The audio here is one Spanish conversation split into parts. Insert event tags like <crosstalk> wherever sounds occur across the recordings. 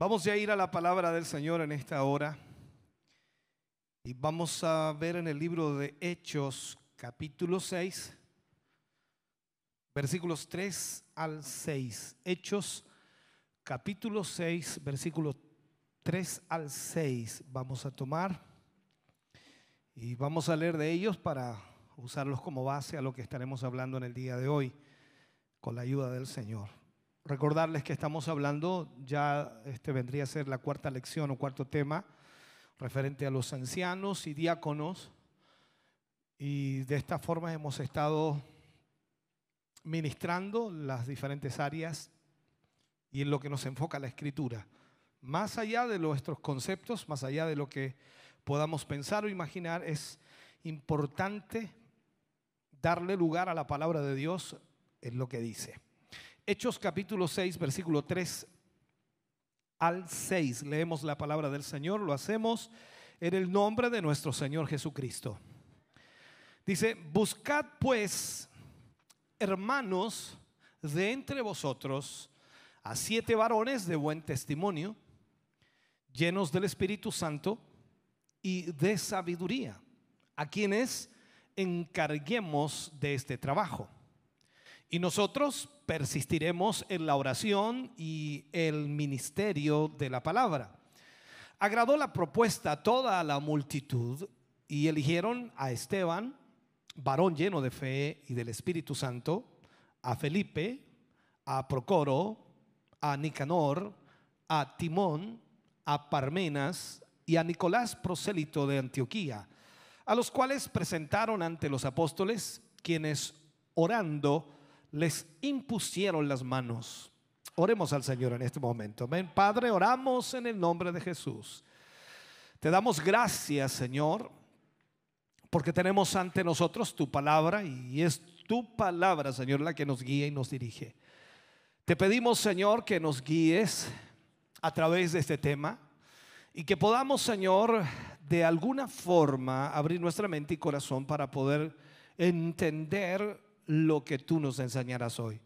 Vamos a ir a la palabra del Señor en esta hora y vamos a ver en el libro de Hechos capítulo 6, versículos 3 al 6. Hechos capítulo 6, versículos 3 al 6 vamos a tomar y vamos a leer de ellos para usarlos como base a lo que estaremos hablando en el día de hoy con la ayuda del Señor. Recordarles que estamos hablando, ya este vendría a ser la cuarta lección o cuarto tema, referente a los ancianos y diáconos. Y de esta forma hemos estado ministrando las diferentes áreas y en lo que nos enfoca la escritura. Más allá de nuestros conceptos, más allá de lo que podamos pensar o imaginar, es importante darle lugar a la palabra de Dios en lo que dice. Hechos capítulo 6, versículo 3 al 6. Leemos la palabra del Señor, lo hacemos en el nombre de nuestro Señor Jesucristo. Dice, buscad pues, hermanos, de entre vosotros a siete varones de buen testimonio, llenos del Espíritu Santo y de sabiduría, a quienes encarguemos de este trabajo. Y nosotros persistiremos en la oración y el ministerio de la palabra. Agradó la propuesta a toda la multitud y eligieron a Esteban, varón lleno de fe y del Espíritu Santo, a Felipe, a Procoro, a Nicanor, a Timón, a Parmenas y a Nicolás prosélito de Antioquía, a los cuales presentaron ante los apóstoles, quienes orando les impusieron las manos. Oremos al Señor en este momento. Ven, Padre, oramos en el nombre de Jesús. Te damos gracias, Señor, porque tenemos ante nosotros tu palabra y es tu palabra, Señor, la que nos guía y nos dirige. Te pedimos, Señor, que nos guíes a través de este tema y que podamos, Señor, de alguna forma abrir nuestra mente y corazón para poder entender lo que tú nos enseñarás hoy.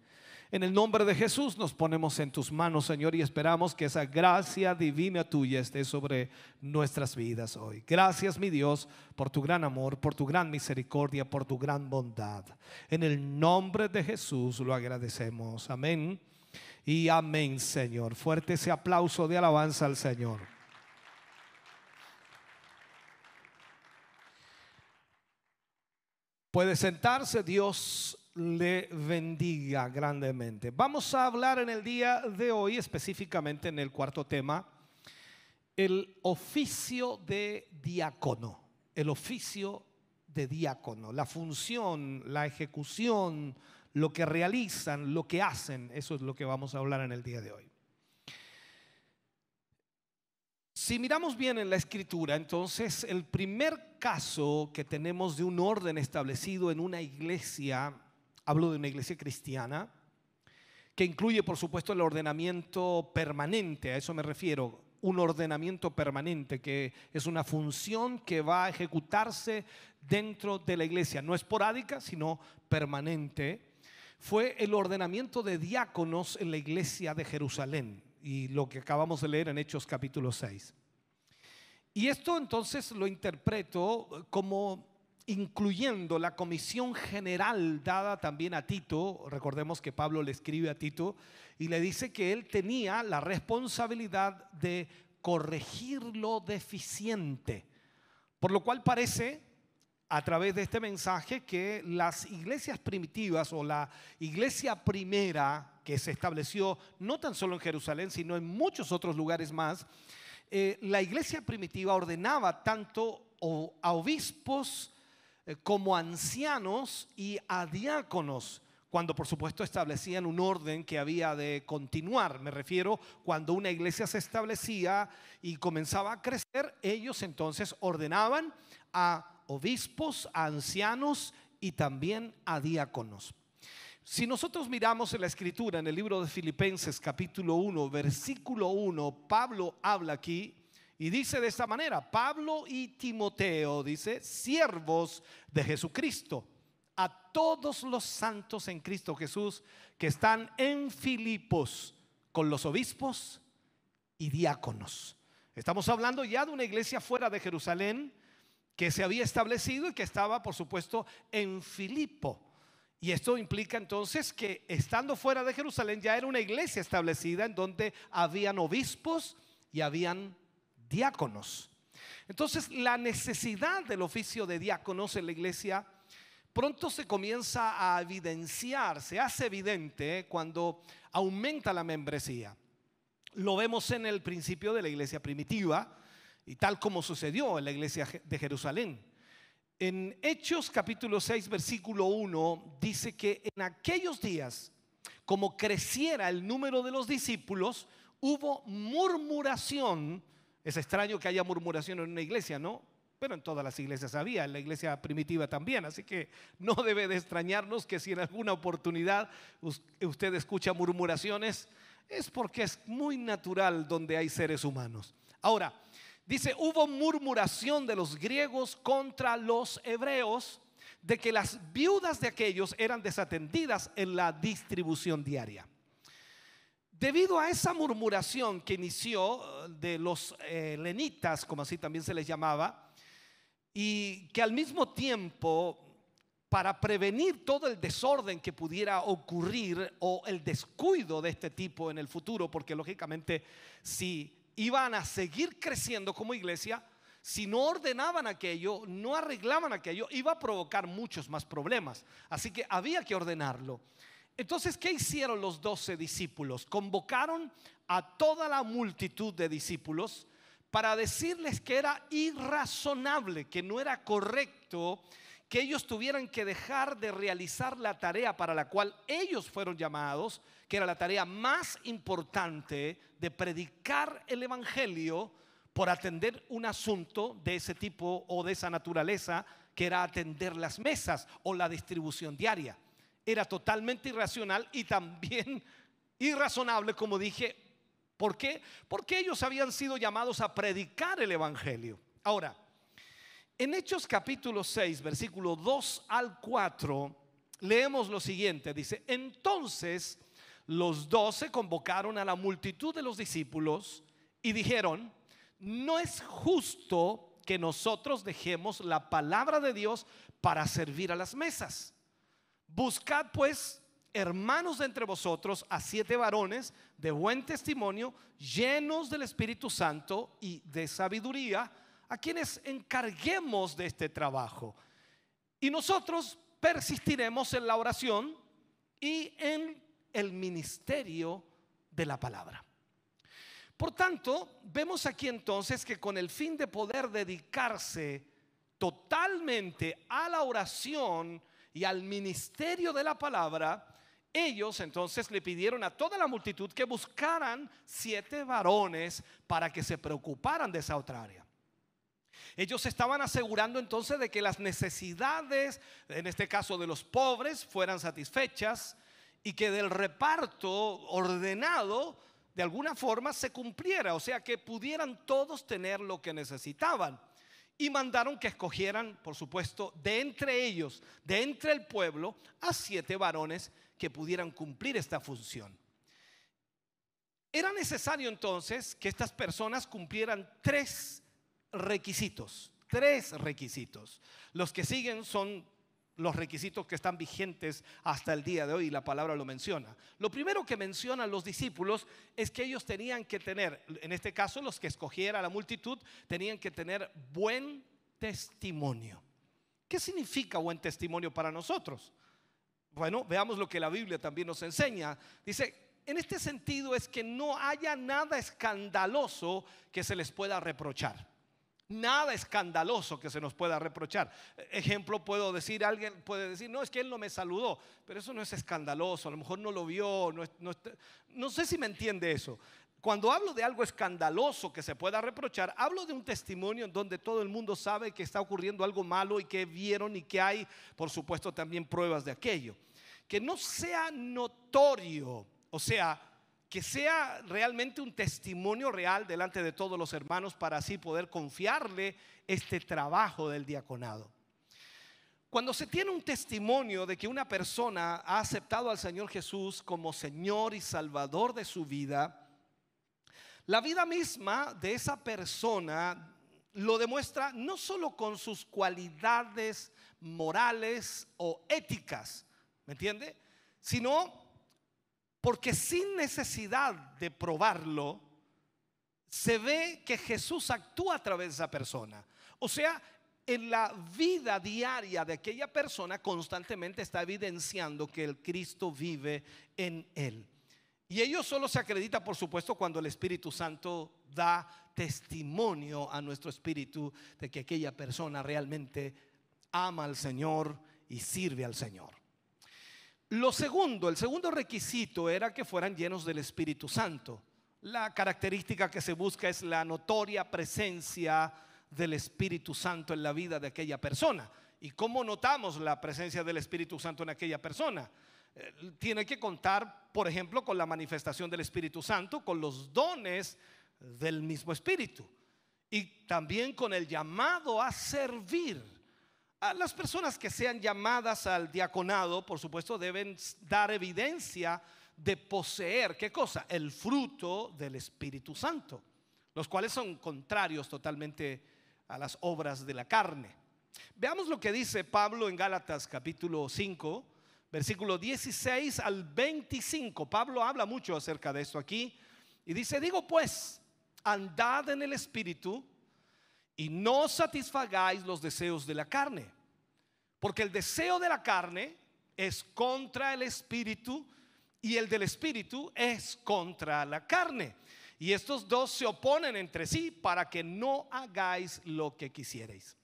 En el nombre de Jesús nos ponemos en tus manos, Señor, y esperamos que esa gracia divina tuya esté sobre nuestras vidas hoy. Gracias, mi Dios, por tu gran amor, por tu gran misericordia, por tu gran bondad. En el nombre de Jesús lo agradecemos. Amén. Y amén, Señor. Fuerte ese aplauso de alabanza al Señor. Puede sentarse, Dios le bendiga grandemente. Vamos a hablar en el día de hoy, específicamente en el cuarto tema, el oficio de diácono, el oficio de diácono, la función, la ejecución, lo que realizan, lo que hacen, eso es lo que vamos a hablar en el día de hoy. Si miramos bien en la escritura, entonces el primer caso que tenemos de un orden establecido en una iglesia, hablo de una iglesia cristiana, que incluye por supuesto el ordenamiento permanente, a eso me refiero, un ordenamiento permanente, que es una función que va a ejecutarse dentro de la iglesia, no esporádica, sino permanente, fue el ordenamiento de diáconos en la iglesia de Jerusalén y lo que acabamos de leer en Hechos capítulo 6. Y esto entonces lo interpreto como incluyendo la comisión general dada también a Tito, recordemos que Pablo le escribe a Tito y le dice que él tenía la responsabilidad de corregir lo deficiente, por lo cual parece a través de este mensaje que las iglesias primitivas o la iglesia primera que se estableció no tan solo en Jerusalén, sino en muchos otros lugares más, eh, la iglesia primitiva ordenaba tanto a obispos eh, como ancianos y a diáconos cuando por supuesto establecían un orden que había de continuar. Me refiero cuando una iglesia se establecía y comenzaba a crecer, ellos entonces ordenaban a obispos, a ancianos y también a diáconos. Si nosotros miramos en la escritura, en el libro de Filipenses capítulo 1, versículo 1, Pablo habla aquí y dice de esta manera, Pablo y Timoteo, dice, siervos de Jesucristo a todos los santos en Cristo Jesús que están en Filipos con los obispos y diáconos. Estamos hablando ya de una iglesia fuera de Jerusalén que se había establecido y que estaba, por supuesto, en Filipo. Y esto implica entonces que estando fuera de Jerusalén ya era una iglesia establecida en donde habían obispos y habían diáconos. Entonces la necesidad del oficio de diáconos en la iglesia pronto se comienza a evidenciar, se hace evidente cuando aumenta la membresía. Lo vemos en el principio de la iglesia primitiva y tal como sucedió en la iglesia de Jerusalén. En Hechos capítulo 6 versículo 1 dice que en aquellos días, como creciera el número de los discípulos, hubo murmuración. Es extraño que haya murmuración en una iglesia, ¿no? Pero en todas las iglesias había, en la iglesia primitiva también. Así que no debe de extrañarnos que si en alguna oportunidad usted escucha murmuraciones, es porque es muy natural donde hay seres humanos. Ahora, dice, hubo murmuración de los griegos contra los hebreos de que las viudas de aquellos eran desatendidas en la distribución diaria. Debido a esa murmuración que inició de los eh, lenitas, como así también se les llamaba, y que al mismo tiempo, para prevenir todo el desorden que pudiera ocurrir o el descuido de este tipo en el futuro, porque lógicamente si iban a seguir creciendo como iglesia, si no ordenaban aquello, no arreglaban aquello, iba a provocar muchos más problemas. Así que había que ordenarlo. Entonces, ¿qué hicieron los doce discípulos? Convocaron a toda la multitud de discípulos para decirles que era irrazonable, que no era correcto que ellos tuvieran que dejar de realizar la tarea para la cual ellos fueron llamados, que era la tarea más importante de predicar el Evangelio por atender un asunto de ese tipo o de esa naturaleza, que era atender las mesas o la distribución diaria. Era totalmente irracional y también <laughs> irrazonable, como dije, ¿Por qué? Porque ellos habían sido llamados a predicar el Evangelio. Ahora, en Hechos capítulo 6, versículo 2 al 4, leemos lo siguiente. Dice, entonces los doce convocaron a la multitud de los discípulos y dijeron, no es justo que nosotros dejemos la palabra de Dios para servir a las mesas. Buscad pues hermanos de entre vosotros a siete varones de buen testimonio, llenos del Espíritu Santo y de sabiduría, a quienes encarguemos de este trabajo. Y nosotros persistiremos en la oración y en el ministerio de la palabra. Por tanto, vemos aquí entonces que con el fin de poder dedicarse totalmente a la oración y al ministerio de la palabra, ellos entonces le pidieron a toda la multitud que buscaran siete varones para que se preocuparan de esa otra área. Ellos estaban asegurando entonces de que las necesidades, en este caso de los pobres, fueran satisfechas y que del reparto ordenado de alguna forma se cumpliera, o sea, que pudieran todos tener lo que necesitaban. Y mandaron que escogieran, por supuesto, de entre ellos, de entre el pueblo, a siete varones que pudieran cumplir esta función. Era necesario entonces que estas personas cumplieran tres requisitos, tres requisitos. Los que siguen son los requisitos que están vigentes hasta el día de hoy y la palabra lo menciona. Lo primero que mencionan los discípulos es que ellos tenían que tener, en este caso los que escogiera la multitud, tenían que tener buen testimonio. ¿Qué significa buen testimonio para nosotros? Bueno, veamos lo que la Biblia también nos enseña. Dice, en este sentido es que no haya nada escandaloso que se les pueda reprochar. Nada escandaloso que se nos pueda reprochar. Ejemplo, puedo decir, alguien puede decir, no, es que él no me saludó, pero eso no es escandaloso, a lo mejor no lo vio, no, no sé si me entiende eso. Cuando hablo de algo escandaloso que se pueda reprochar, hablo de un testimonio en donde todo el mundo sabe que está ocurriendo algo malo y que vieron y que hay, por supuesto, también pruebas de aquello. Que no sea notorio, o sea, que sea realmente un testimonio real delante de todos los hermanos para así poder confiarle este trabajo del diaconado. Cuando se tiene un testimonio de que una persona ha aceptado al Señor Jesús como Señor y Salvador de su vida, la vida misma de esa persona lo demuestra no solo con sus cualidades morales o éticas, ¿me entiende? Sino porque sin necesidad de probarlo, se ve que Jesús actúa a través de esa persona. O sea, en la vida diaria de aquella persona constantemente está evidenciando que el Cristo vive en él. Y ello solo se acredita, por supuesto, cuando el Espíritu Santo da testimonio a nuestro espíritu de que aquella persona realmente ama al Señor y sirve al Señor. Lo segundo, el segundo requisito era que fueran llenos del Espíritu Santo. La característica que se busca es la notoria presencia del Espíritu Santo en la vida de aquella persona. ¿Y cómo notamos la presencia del Espíritu Santo en aquella persona? Eh, tiene que contar, por ejemplo, con la manifestación del Espíritu Santo, con los dones del mismo Espíritu y también con el llamado a servir. A las personas que sean llamadas al diaconado, por supuesto, deben dar evidencia de poseer, ¿qué cosa? El fruto del Espíritu Santo, los cuales son contrarios totalmente a las obras de la carne. Veamos lo que dice Pablo en Gálatas capítulo 5, versículo 16 al 25. Pablo habla mucho acerca de esto aquí y dice, digo pues, andad en el Espíritu y no satisfagáis los deseos de la carne, porque el deseo de la carne es contra el Espíritu y el del Espíritu es contra la carne. Y estos dos se oponen entre sí para que no hagáis lo que quisierais.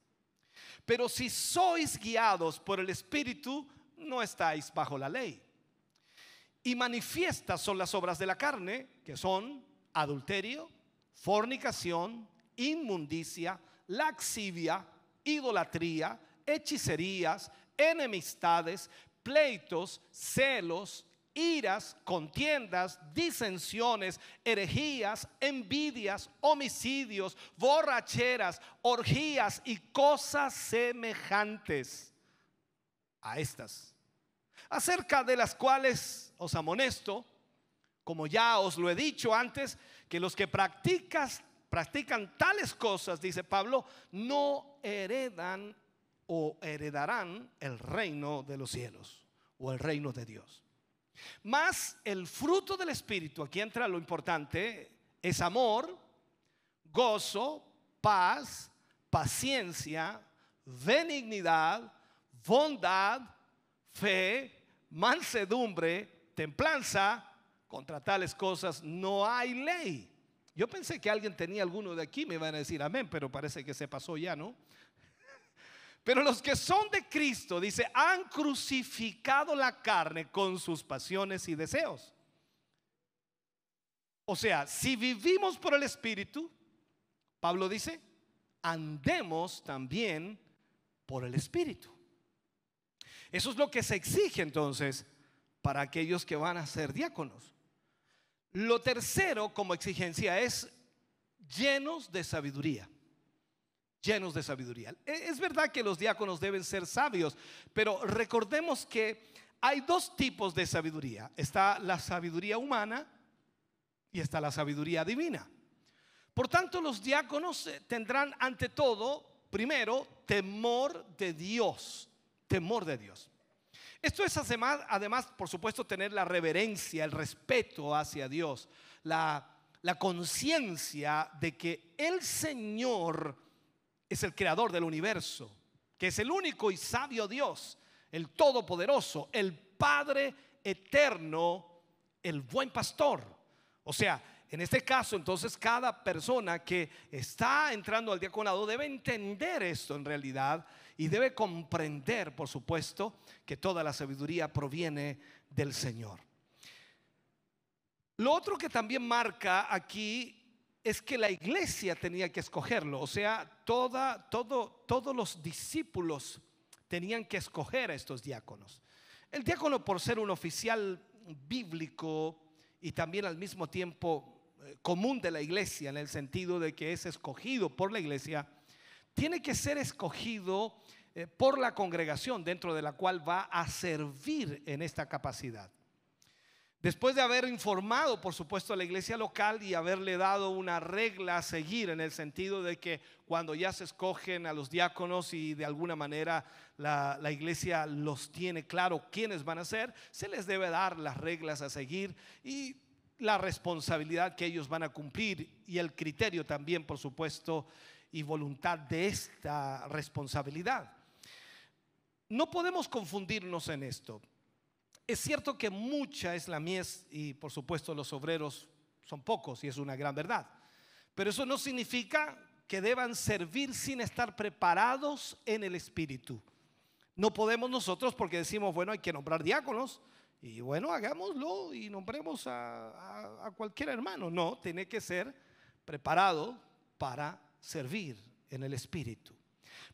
Pero si sois guiados por el Espíritu, no estáis bajo la ley. Y manifiestas son las obras de la carne, que son adulterio, fornicación, inmundicia, laxivia, idolatría, hechicerías, enemistades, pleitos, celos, iras, contiendas, disensiones, herejías, envidias, homicidios, borracheras, orgías y cosas semejantes a estas, acerca de las cuales os amonesto, como ya os lo he dicho antes, que los que practicas, practican tales cosas, dice Pablo, no heredan o heredarán el reino de los cielos o el reino de Dios. Más el fruto del Espíritu, aquí entra lo importante, es amor, gozo, paz, paciencia, benignidad, bondad, fe, mansedumbre, templanza. Contra tales cosas no hay ley. Yo pensé que alguien tenía alguno de aquí, me iban a decir amén, pero parece que se pasó ya, ¿no? <laughs> Pero los que son de Cristo, dice, han crucificado la carne con sus pasiones y deseos. O sea, si vivimos por el Espíritu, Pablo dice, andemos también por el Espíritu. Eso es lo que se exige entonces para aquellos que van a ser diáconos. Lo tercero como exigencia es llenos de sabiduría. Llenos de sabiduría. E, es verdad que los diáconos deben ser sabios, pero recordemos que hay dos tipos de sabiduría. Está la sabiduría humana y está la sabiduría divina. Por tanto, los diáconos eh, tendrán ante todo, primero, temor de Dios temor de Dios. Esto es además, además, por supuesto, tener la reverencia, el respeto hacia Dios, la, la conciencia de que el Señor es el creador del universo, que es el único y sabio Dios, el todopoderoso, el Padre eterno, el buen pastor. O sea, En este caso, entonces, cada persona que está entrando al diaconado debe entender esto en realidad y debe comprender, por supuesto, que toda la sabiduría proviene del Señor. Lo otro que también marca aquí es que la iglesia tenía que escogerlo, o sea, toda, todo, todos los discípulos tenían que escoger a estos diáconos. El diácono, por ser un oficial bíblico y también al mismo tiempo común de la iglesia, en el sentido de que es escogido por la iglesia, tiene que ser escogido eh, por la congregación dentro de la cual va a servir en esta capacidad. Después de haber informado, por supuesto, a la iglesia local y haberle dado una regla a seguir en el sentido de que cuando ya se escogen a los diáconos y de alguna manera la, la, iglesia los tiene claro quiénes van a ser, se les debe dar las reglas a seguir y la responsabilidad que ellos van a cumplir y el criterio también, por supuesto, y voluntad de esta responsabilidad. No podemos confundirnos en esto. Es cierto que mucha es la mies y por supuesto los obreros son pocos y es una gran verdad. Pero eso no significa que deban servir sin estar preparados en el espíritu. No podemos nosotros porque decimos, bueno, hay que nombrar diáconos, y bueno, hagámoslo y nombremos a, cualquier hermano. No, tiene que ser preparado para servir en el Espíritu.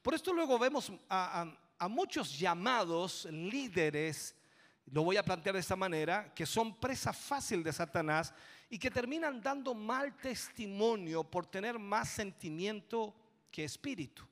Por esto luego vemos a, a muchos llamados líderes, lo voy a plantear de esta manera, que son presa fácil de Satanás y que terminan dando mal testimonio por tener más sentimiento que espíritu.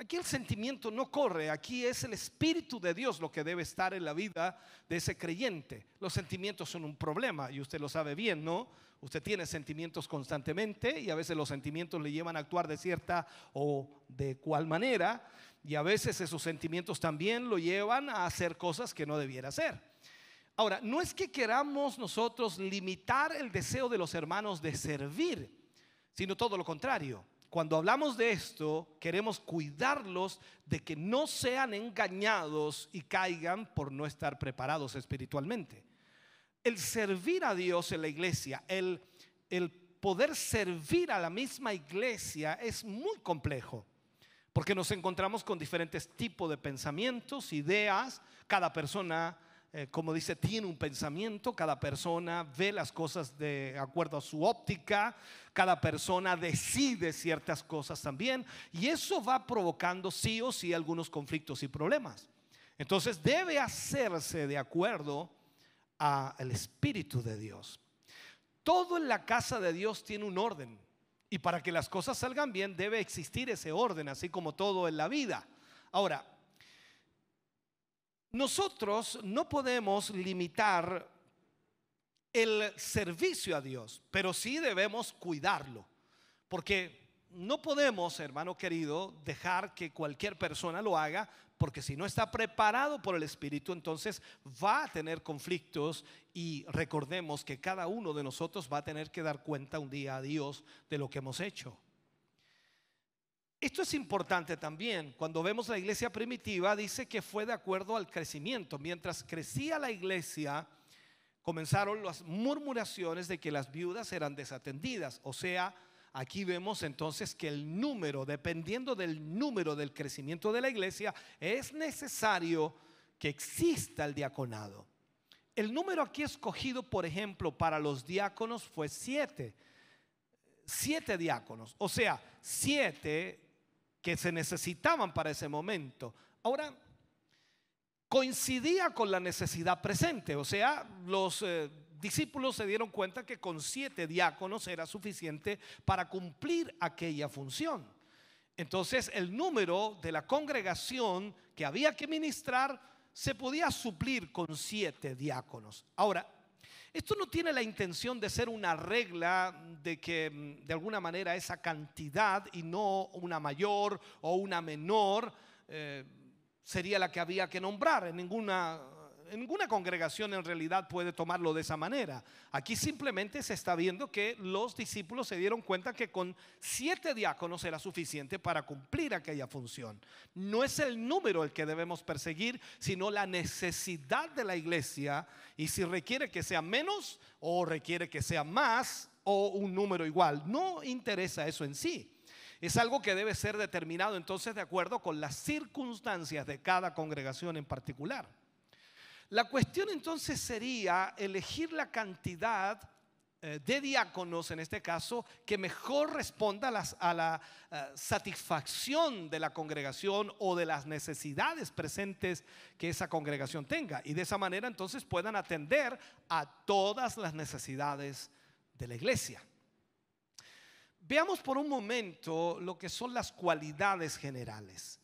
Aquí el sentimiento no corre, aquí es el Espíritu de Dios lo que debe estar en la vida de ese creyente. Los sentimientos son un problema y usted lo sabe bien, ¿no? Usted tiene sentimientos constantemente y a veces los sentimientos le llevan a actuar de cierta o de cual manera y a veces esos sentimientos también lo llevan a hacer cosas que no debiera hacer. Ahora, no es que queramos nosotros limitar el deseo de los hermanos de servir, sino todo lo contrario cuando hablamos de esto, queremos cuidarlos de que no sean engañados y caigan por no estar preparados espiritualmente. El servir a Dios en la iglesia, el, el poder servir a la misma iglesia es muy complejo, porque nos encontramos con diferentes tipos de pensamientos, ideas, cada persona eh, como dice, tiene un pensamiento, cada persona ve las cosas de acuerdo a su óptica, cada persona decide ciertas cosas también, y eso va provocando sí o sí algunos conflictos y problemas. Entonces debe hacerse de acuerdo al Espíritu de Dios. Todo en la casa de Dios tiene un orden. Y para que las cosas salgan bien debe existir ese orden, así como todo en la vida. Ahora, nosotros no podemos limitar el servicio a Dios, pero sí debemos cuidarlo, porque no podemos, hermano querido, dejar que cualquier persona lo haga, porque si no está preparado por el Espíritu, entonces va a tener conflictos y recordemos que cada uno de nosotros va a tener que dar cuenta un día a Dios de lo que hemos hecho. Esto es importante también. Cuando vemos la iglesia primitiva, dice que fue de acuerdo al crecimiento. Mientras crecía la iglesia, comenzaron las murmuraciones de que las viudas eran desatendidas. O sea, aquí vemos entonces que el número, dependiendo del número del crecimiento de la iglesia, es necesario que exista el diaconado. El número aquí escogido, por ejemplo, para los diáconos fue siete. Siete diáconos. O sea, siete que se necesitaban para ese momento. Ahora, coincidía con la necesidad presente, o sea, los eh, discípulos se dieron cuenta que con siete diáconos era suficiente para cumplir aquella función. Entonces, el número de la congregación que había que ministrar se podía suplir con siete diáconos. Ahora, esto no tiene la intención de ser una regla de que mm, de alguna manera esa cantidad y no una mayor o una menor eh, sería la que había que nombrar. En ninguna ninguna congregación en realidad puede tomarlo de esa manera. Aquí simplemente se está viendo que los discípulos se dieron cuenta que con siete diáconos era suficiente para cumplir aquella función. No es el número el que debemos perseguir, sino la necesidad de la iglesia y si requiere que sea menos o requiere que sea más, o un número igual. No interesa eso en sí. Es algo que debe ser determinado entonces de acuerdo con las circunstancias de cada congregación en particular. La cuestión entonces sería elegir la cantidad eh, de diáconos, en este caso, que mejor responda a, la eh, satisfacción de la congregación o de las necesidades presentes que esa congregación tenga. Y de esa manera entonces puedan atender a todas las necesidades de la iglesia. Veamos por un momento lo que son las cualidades generales.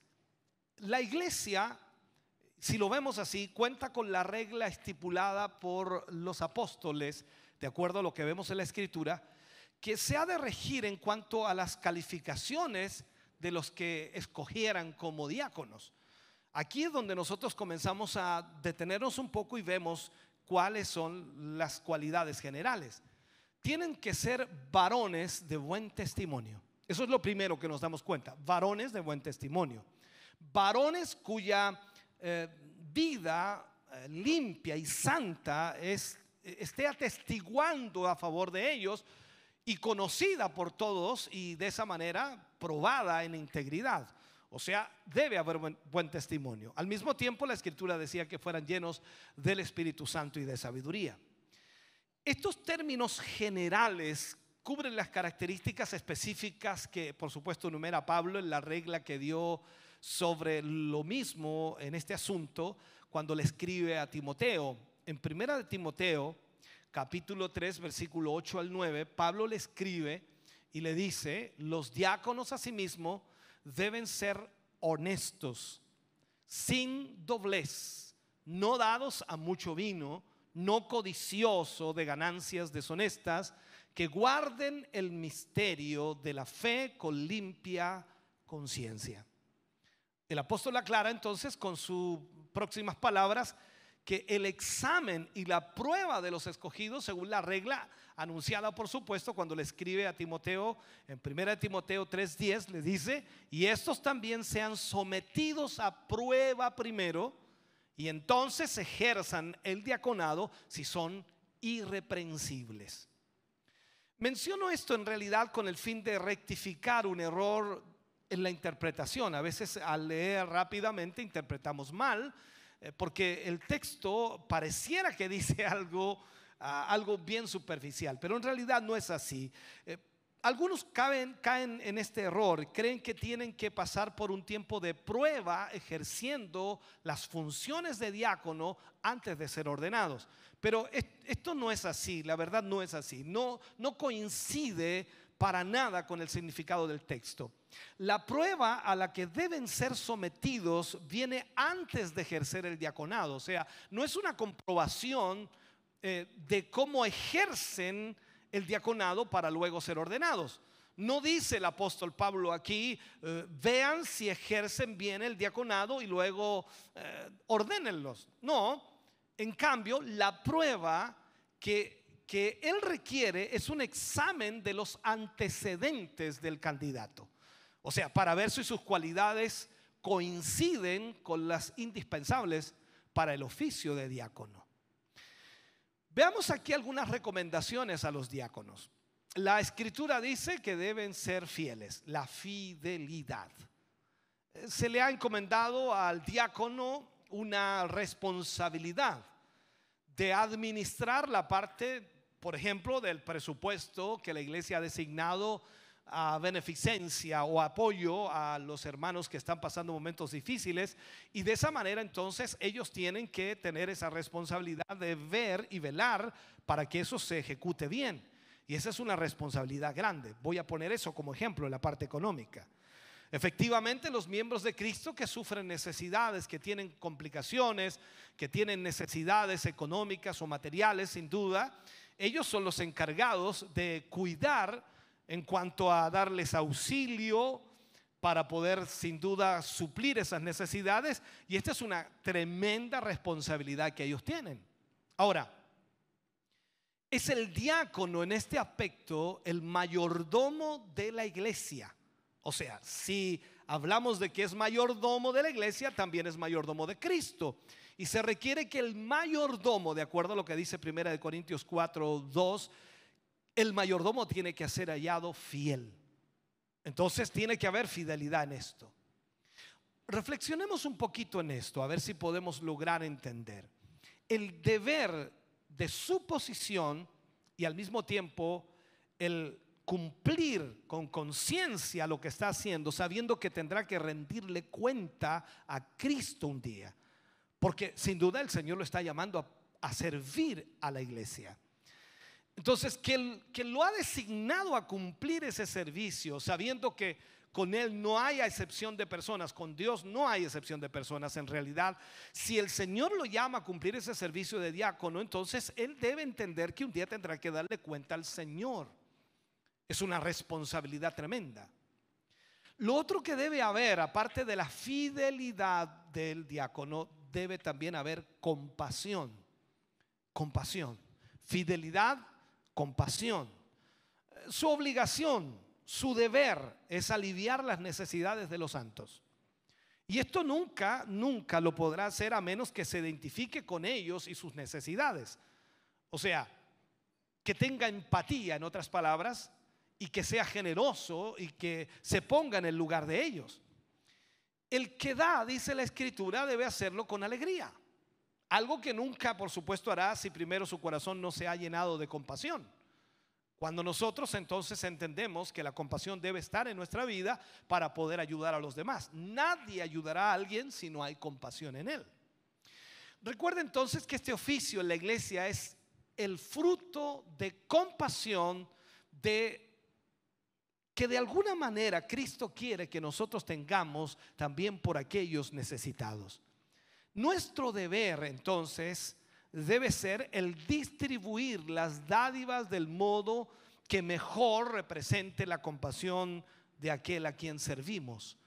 La iglesia, si lo vemos así, cuenta con la regla estipulada por los apóstoles de acuerdo a lo que vemos en la escritura, que se ha de regir en cuanto a las calificaciones de los que escogieran como diáconos. Aquí es donde nosotros comenzamos a detenernos un poco y vemos cuáles son las cualidades generales. Tienen que ser varones de buen testimonio. Eso es lo primero que nos damos cuenta. Varones de buen testimonio. Varones cuya eh, vida eh, limpia y santa es esté atestiguando a favor de ellos y conocida por todos y de esa manera probada en integridad. O sea, debe haber buen, testimonio. Al mismo tiempo, la escritura decía que fueran llenos del Espíritu Santo y de sabiduría. Estos términos generales cubren las características específicas que, por supuesto, enumera Pablo en la regla que dio sobre lo mismo en este asunto cuando le escribe a Timoteo en primera de Timoteo, capítulo 3, versículo 8 al 9, Pablo le escribe y le dice, los diáconos asimismo deben ser honestos, sin doblez, no dados a mucho vino, no codicioso de ganancias deshonestas, que guarden el misterio de la fe con limpia conciencia. El apóstol aclara entonces con sus próximas palabras que el examen y la prueba de los escogidos, según la regla anunciada, por supuesto, cuando le escribe a Timoteo, en 1 Timoteo 3:10, le dice, y estos también sean sometidos a prueba primero, y entonces ejerzan el diaconado si son irreprensibles. Menciono esto en realidad con el fin de rectificar un error en la interpretación. A veces al leer rápidamente interpretamos mal eh, porque el texto pareciera que <laughs> dice algo, ah, algo bien superficial, pero en realidad no es así. Eh, algunos caen, caen en este error, creen que tienen que pasar por un tiempo de prueba ejerciendo las funciones de diácono antes de ser ordenados. Pero esto no es así, la verdad no es así, no, no coincide para nada con el significado del texto. La prueba a la que deben ser sometidos viene antes de ejercer el diaconado, o sea, no es una comprobación eh, de cómo ejercen el diaconado para luego ser ordenados. No dice el apóstol Pablo aquí, eh, vean si ejercen bien el diaconado y luego eh, ordénenlos. No, en cambio, la prueba que que él requiere es un examen de los antecedentes del candidato. O sea, para ver si sus cualidades coinciden con las indispensables para el oficio de diácono. Veamos aquí algunas recomendaciones a los diáconos. La escritura dice que deben ser fieles, la fidelidad. Se le ha encomendado al diácono una responsabilidad de administrar la parte por ejemplo, del presupuesto que la iglesia ha designado a beneficencia o apoyo a los hermanos que están pasando momentos difíciles y de esa manera entonces ellos tienen que tener esa responsabilidad de ver y velar para que eso se ejecute bien. Y esa es una responsabilidad grande. Voy a poner eso como ejemplo en la parte económica. Efectivamente, los miembros de Cristo que sufren necesidades, que tienen complicaciones, que tienen necesidades económicas o materiales, sin duda, ellos son los encargados de cuidar en cuanto a darles auxilio para poder sin duda suplir esas necesidades y esta es una tremenda responsabilidad que ellos tienen. Ahora, es el diácono en este aspecto el mayordomo de la iglesia. O sea, si hablamos de que es mayordomo de la iglesia, también es mayordomo de Cristo. Y se requiere que el mayordomo, de acuerdo a lo que dice 1 Corintios 4, 2, el mayordomo tiene que ser hallado fiel. Entonces tiene que haber fidelidad en esto. Reflexionemos un poquito en esto, a ver si podemos lograr entender. El deber de su posición y al mismo tiempo el cumplir con conciencia lo que está haciendo, sabiendo que tendrá que rendirle cuenta a Cristo un día. Porque sin duda el Señor lo está llamando a, servir a la iglesia. Entonces, que, que lo ha designado a cumplir ese servicio, sabiendo que con Él no hay excepción de personas, con Dios no hay excepción de personas. En realidad, si el Señor lo llama a cumplir ese servicio de diácono, entonces Él debe entender que un día tendrá que darle cuenta al Señor. Es una responsabilidad tremenda. Lo otro que debe haber, aparte de la fidelidad del diácono, debe también haber compasión. Compasión. Fidelidad, compasión. Su obligación, su deber es aliviar las necesidades de los santos. Y esto nunca, nunca lo podrá hacer a menos que se identifique con ellos y sus necesidades. O sea, que tenga empatía, en otras palabras, y que sea generoso y que se ponga en el lugar de ellos. El que da, dice la escritura, debe hacerlo con alegría. Algo que nunca, por supuesto, hará si primero su corazón no se ha llenado de compasión. Cuando nosotros entonces entendemos que la compasión debe estar en nuestra vida para poder ayudar a los demás. Nadie ayudará a alguien si no hay compasión en él. Recuerda entonces que este oficio en la iglesia es el fruto de compasión de que de alguna manera Cristo quiere que nosotros tengamos también por aquellos necesitados. Nuestro deber entonces debe ser el distribuir las dádivas del modo que mejor represente la compasión de aquel a quien servimos.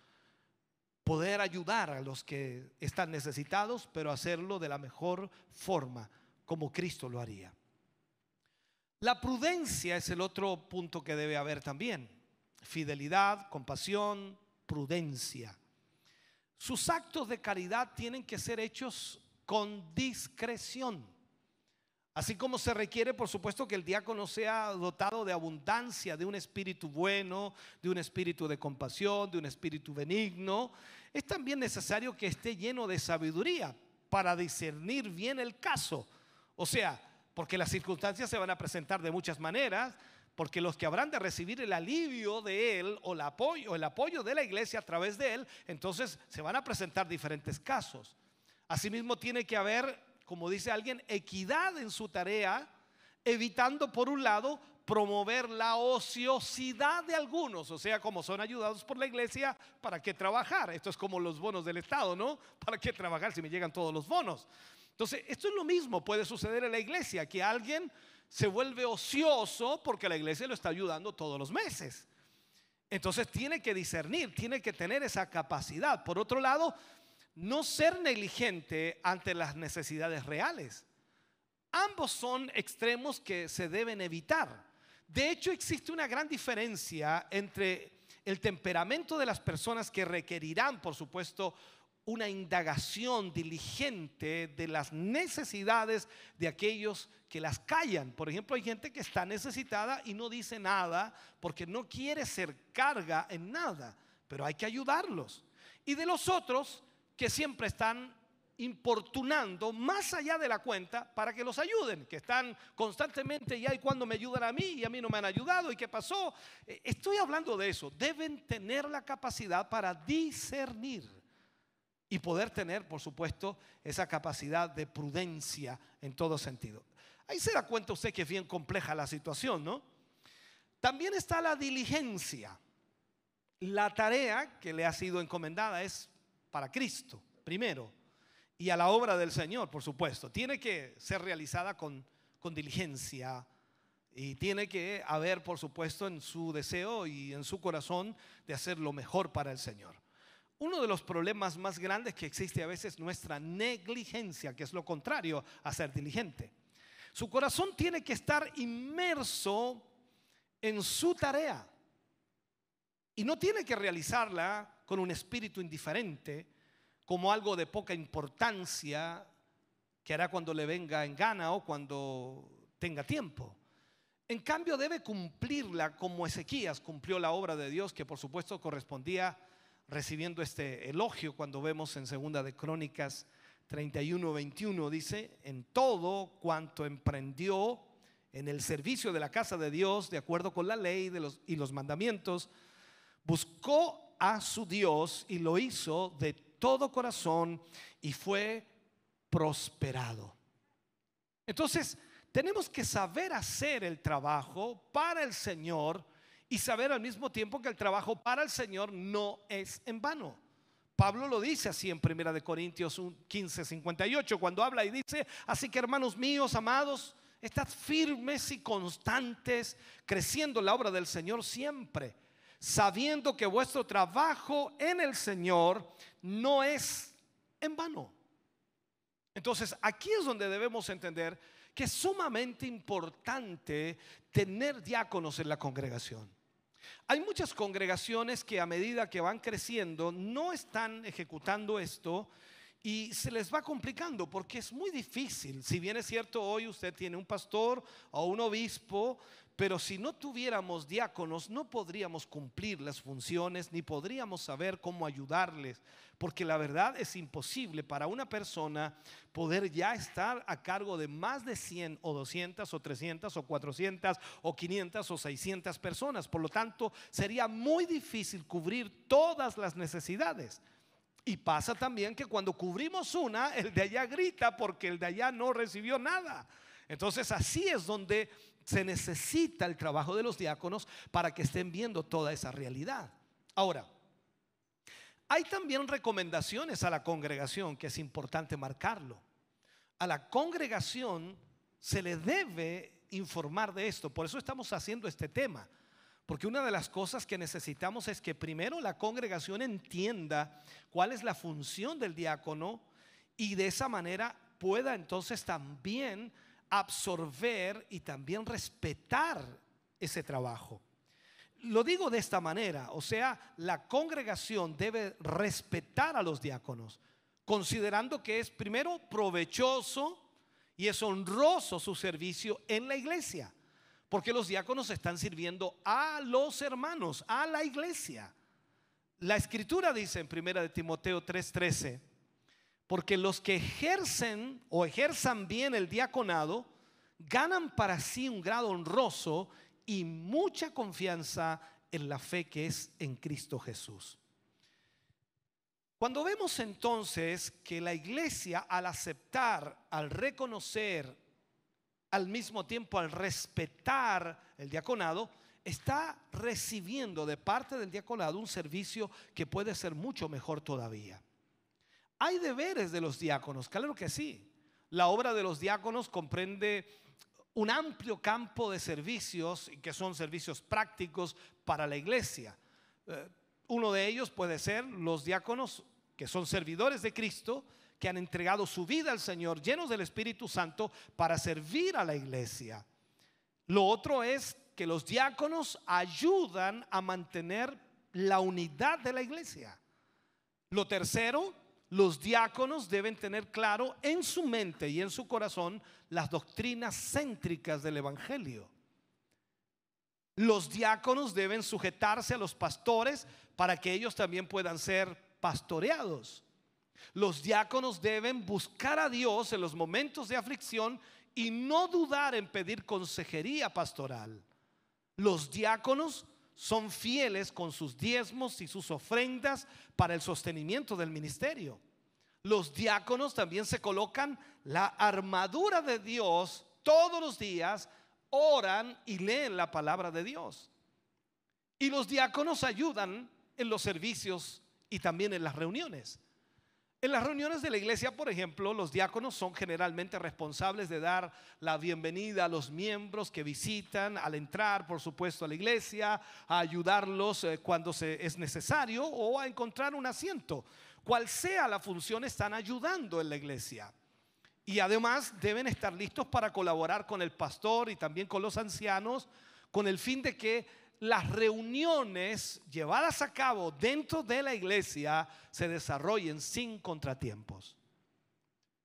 Poder ayudar a los que están necesitados, pero hacerlo de la mejor forma, como Cristo lo haría. La prudencia es el otro punto que debe haber también fidelidad, compasión, prudencia. Sus actos de caridad tienen que ser hechos con discreción. Así como se requiere, por supuesto, que el diácono sea dotado de abundancia, de un espíritu bueno, de un espíritu de compasión, de un espíritu benigno, es también necesario que esté lleno de sabiduría para discernir bien el caso. O sea, porque las circunstancias se van a presentar de muchas maneras, porque los que habrán de recibir el alivio de él o el apoyo, de la iglesia a través de él, entonces se van a presentar diferentes casos. Asimismo tiene que haber, como dice alguien, equidad en su tarea, evitando por un lado promover la ociosidad de algunos, o sea, como son ayudados por la iglesia, ¿para qué trabajar? Esto es como los bonos del Estado, ¿no? <laughs> ¿Para qué trabajar si me llegan todos los bonos? Entonces, esto es lo mismo, puede suceder en la iglesia, que alguien se vuelve ocioso porque la iglesia lo está ayudando todos los meses. Entonces tiene que discernir, tiene que tener esa capacidad. Por otro lado, no ser negligente ante las necesidades reales. Ambos son extremos que se deben evitar. De hecho, existe una gran diferencia entre el temperamento de las personas que requerirán, por supuesto, una indagación diligente de las necesidades de aquellos que las callan. Por ejemplo, hay gente que está necesitada y no dice nada porque no quiere ser carga en nada, pero hay que ayudarlos. Y de los otros que siempre están importunando más allá de la cuenta para que los ayuden, que están constantemente ya y cuando me ayudan a mí y a mí no me han ayudado y qué pasó. Eh, estoy hablando de eso. Deben tener la capacidad para discernir y poder tener, por supuesto, esa capacidad de prudencia en todo sentido. Ahí se da cuenta usted que es bien compleja la situación, ¿no? También está la diligencia. La tarea que le ha sido encomendada es para Cristo, primero, y a la obra del Señor, por supuesto. Tiene que ser realizada con, con diligencia y tiene que haber, por supuesto, en su deseo y en su corazón de hacer lo mejor para el Señor. Uno de los problemas más grandes que existe a veces es nuestra negligencia, que es lo contrario a ser diligente. Su corazón tiene que estar inmerso en su tarea y no tiene que realizarla con un espíritu indiferente, como algo de poca importancia que hará cuando le venga en gana o cuando tenga tiempo. En cambio debe cumplirla como Ezequías cumplió la obra de Dios, que por supuesto correspondía recibiendo este elogio cuando vemos en Segunda de Crónicas 31, 21, dice, en todo cuanto emprendió en el servicio de la casa de Dios, de acuerdo con la ley de los, y los mandamientos, buscó a su Dios y lo hizo de todo corazón y fue prosperado. Entonces, tenemos que saber hacer el trabajo para el Señor y saber al mismo tiempo que el trabajo para el Señor no es en vano. Pablo lo dice así en 1 de Corintios 15, 58, cuando habla y dice, así que hermanos míos, amados, estad firmes y constantes, creciendo la obra del Señor siempre, sabiendo que vuestro trabajo en el Señor no es en vano. Entonces, aquí es donde debemos entender que es sumamente importante tener diáconos en la congregación. Hay muchas congregaciones que a medida que van creciendo no están ejecutando esto y se les va complicando porque es muy difícil. Si bien es cierto, hoy usted tiene un pastor o un obispo, pero si no tuviéramos diáconos, no podríamos cumplir las funciones ni podríamos saber cómo ayudarles, porque la verdad es imposible para una persona poder ya estar a cargo de más de 100 o 200 o 300 o 400 o 500 o 600 personas. Por lo tanto, sería muy difícil cubrir todas las necesidades. Y pasa también que cuando cubrimos una, el de allá grita porque el de allá no recibió nada. Entonces así es donde se necesita el trabajo de los diáconos para que estén viendo toda esa realidad. Ahora, hay también recomendaciones a la congregación que es importante marcarlo. A la congregación se le debe informar de esto, por eso estamos haciendo este tema. Porque una de las cosas que necesitamos es que primero la congregación entienda cuál es la función del diácono y de esa manera pueda entonces también absorber y también respetar ese trabajo. Lo digo de esta manera, o sea, la congregación debe respetar a los diáconos, considerando que es primero provechoso y es honroso su servicio en la iglesia, porque los diáconos están sirviendo a los hermanos, a la iglesia. La escritura dice en 1 de Timoteo 3:13, porque los que ejercen o ejerzan bien el diaconado ganan para sí un grado honroso y mucha confianza en la fe que es en Cristo Jesús. Cuando vemos entonces que la iglesia al aceptar, al reconocer, al mismo tiempo al respetar el diaconado, está recibiendo de parte del diaconado un servicio que puede ser mucho mejor todavía. Hay deberes de los diáconos, claro que sí. La obra de los diáconos comprende un amplio campo de servicios que son servicios prácticos para la iglesia. Eh, uno de ellos puede ser los diáconos que son servidores de Cristo, que han entregado su vida al Señor, llenos del Espíritu Santo, para servir a la iglesia. Lo otro es que los diáconos ayudan a mantener la unidad de la iglesia. Lo tercero los diáconos deben tener claro en su mente y en su corazón las doctrinas céntricas del Evangelio. Los diáconos deben sujetarse a los pastores para que ellos también puedan ser pastoreados. Los diáconos deben buscar a Dios en los momentos de aflicción y no dudar en pedir consejería pastoral. Los diáconos son fieles con sus diezmos y sus ofrendas para el sostenimiento del ministerio. Los diáconos también se colocan la armadura de Dios todos los días, oran y leen la palabra de Dios. Y los diáconos ayudan en los servicios y también en las reuniones. En las reuniones de la iglesia, por ejemplo, los diáconos son generalmente responsables de dar la bienvenida a los miembros que visitan al entrar, por supuesto, a la iglesia, a ayudarlos eh, cuando se, es necesario o a encontrar un asiento. Cual sea la función, están ayudando en la iglesia. Y además deben estar listos para colaborar con el pastor y también con los ancianos, con el fin de que las reuniones llevadas a cabo dentro de la iglesia se desarrollen sin contratiempos.